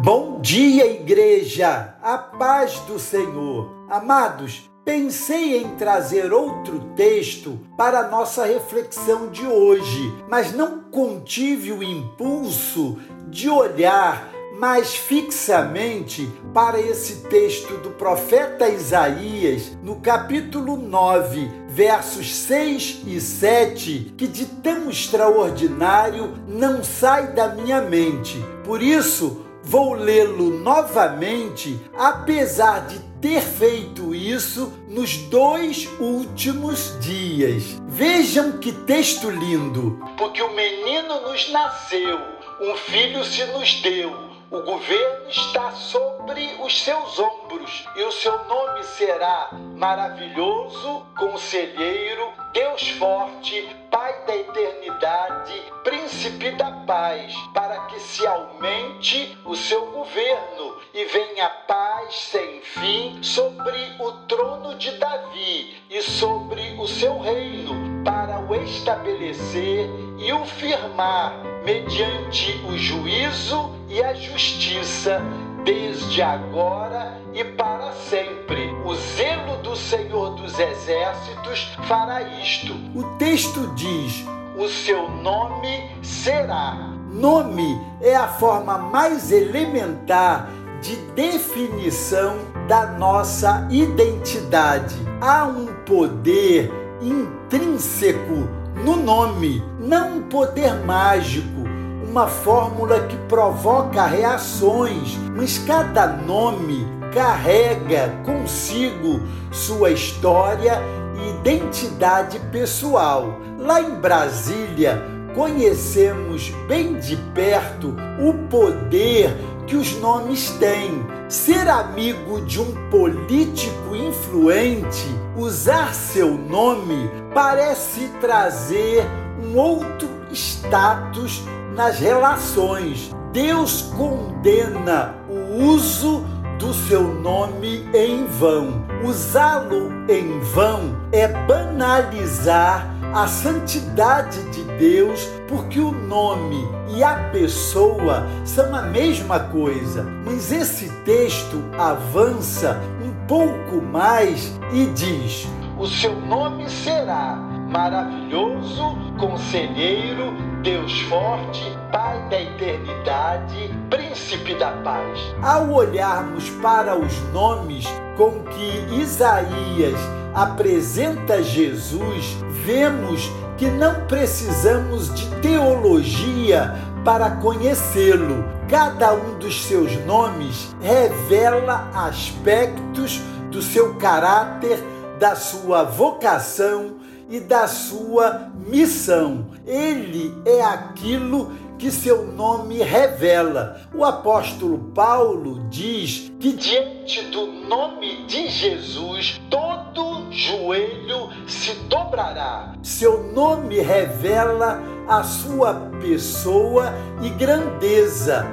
Bom dia, igreja! A paz do Senhor. Amados, pensei em trazer outro texto para a nossa reflexão de hoje, mas não contive o impulso de olhar mais fixamente para esse texto do profeta Isaías, no capítulo 9, versos 6 e 7, que de tão extraordinário não sai da minha mente. Por isso, vou lê-lo novamente, apesar de ter feito isso nos dois últimos dias. Vejam que texto lindo! Porque o menino nos nasceu, um filho se nos deu o governo está sobre os seus ombros e o seu nome será maravilhoso, conselheiro, Deus forte, Pai da eternidade, príncipe da paz, para que se aumente o seu governo e venha paz sem fim sobre o trono de Davi e sobre o seu reino, para o estabelecer e o firmar mediante o juízo e a justiça, desde agora e para sempre. O zelo do Senhor dos Exércitos fará isto. O texto diz: o seu nome será. Nome é a forma mais elementar de definição da nossa identidade. Há um poder intrínseco no nome, não um poder mágico uma fórmula que provoca reações, mas cada nome carrega consigo sua história identidade pessoal. Lá em Brasília, conhecemos bem de perto o poder que os nomes têm. Ser amigo de um político influente, usar seu nome, parece trazer um outro status nas relações. Deus condena o uso do seu nome em vão. Usá-lo em vão é banalizar a santidade de Deus, porque o nome e a pessoa são a mesma coisa. Mas esse texto avança um pouco mais e diz: O seu nome será maravilhoso, conselheiro, Deus forte, Pai da eternidade, Príncipe da paz. Ao olharmos para os nomes com que Isaías apresenta Jesus, vemos que não precisamos de teologia para conhecê-lo. Cada um dos seus nomes revela aspectos do seu caráter, da sua vocação e da sua missão. Ele é aquilo que seu nome revela. O apóstolo Paulo diz que diante do nome de Jesus todo joelho se dobrará. Seu nome revela a sua pessoa e grandeza.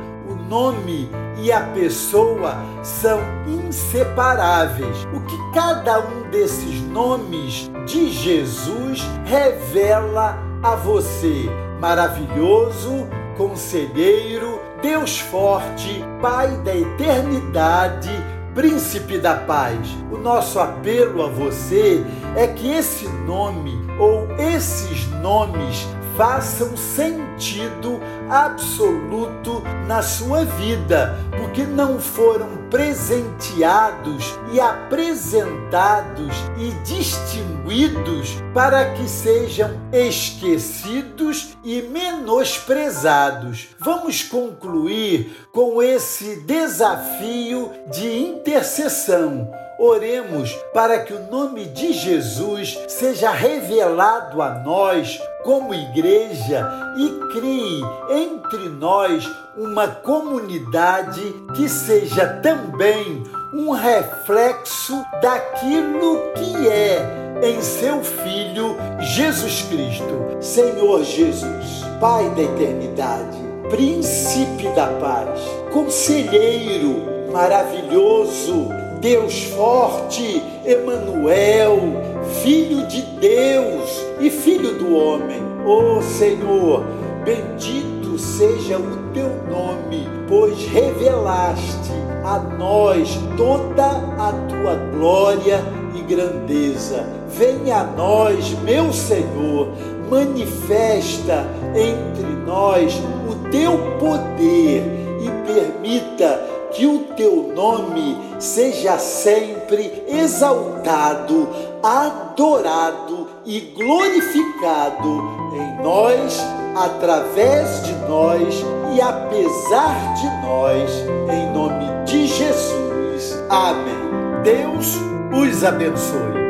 Nome e a pessoa são inseparáveis. O que cada um desses nomes de Jesus revela a você? Maravilhoso, conselheiro, Deus forte, Pai da eternidade, Príncipe da paz. O nosso apelo a você é que esse nome ou esses nomes façam sentido absoluto na sua vida, porque não foram presenteados e apresentados e distinguidos para que sejam esquecidos e menosprezados. Vamos concluir com esse desafio de intercessão Oremos para que o nome de Jesus seja revelado a nós como igreja e crie entre nós uma comunidade que seja também um reflexo daquilo que é em seu Filho Jesus Cristo. Senhor Jesus, Pai da eternidade, Príncipe da paz, Conselheiro maravilhoso, Deus forte, Emanuel, Filho de Deus e Filho do homem. Ó oh, Senhor, bendito seja o teu nome pois revelaste a nós toda a tua glória e grandeza. Venha a nós, meu Senhor, manifesta entre nós o teu poder e permita que o teu nome seja sempre exaltado, adorado e glorificado em nós, através de nós e apesar de nós, em nome de Jesus. Amém. Deus os abençoe.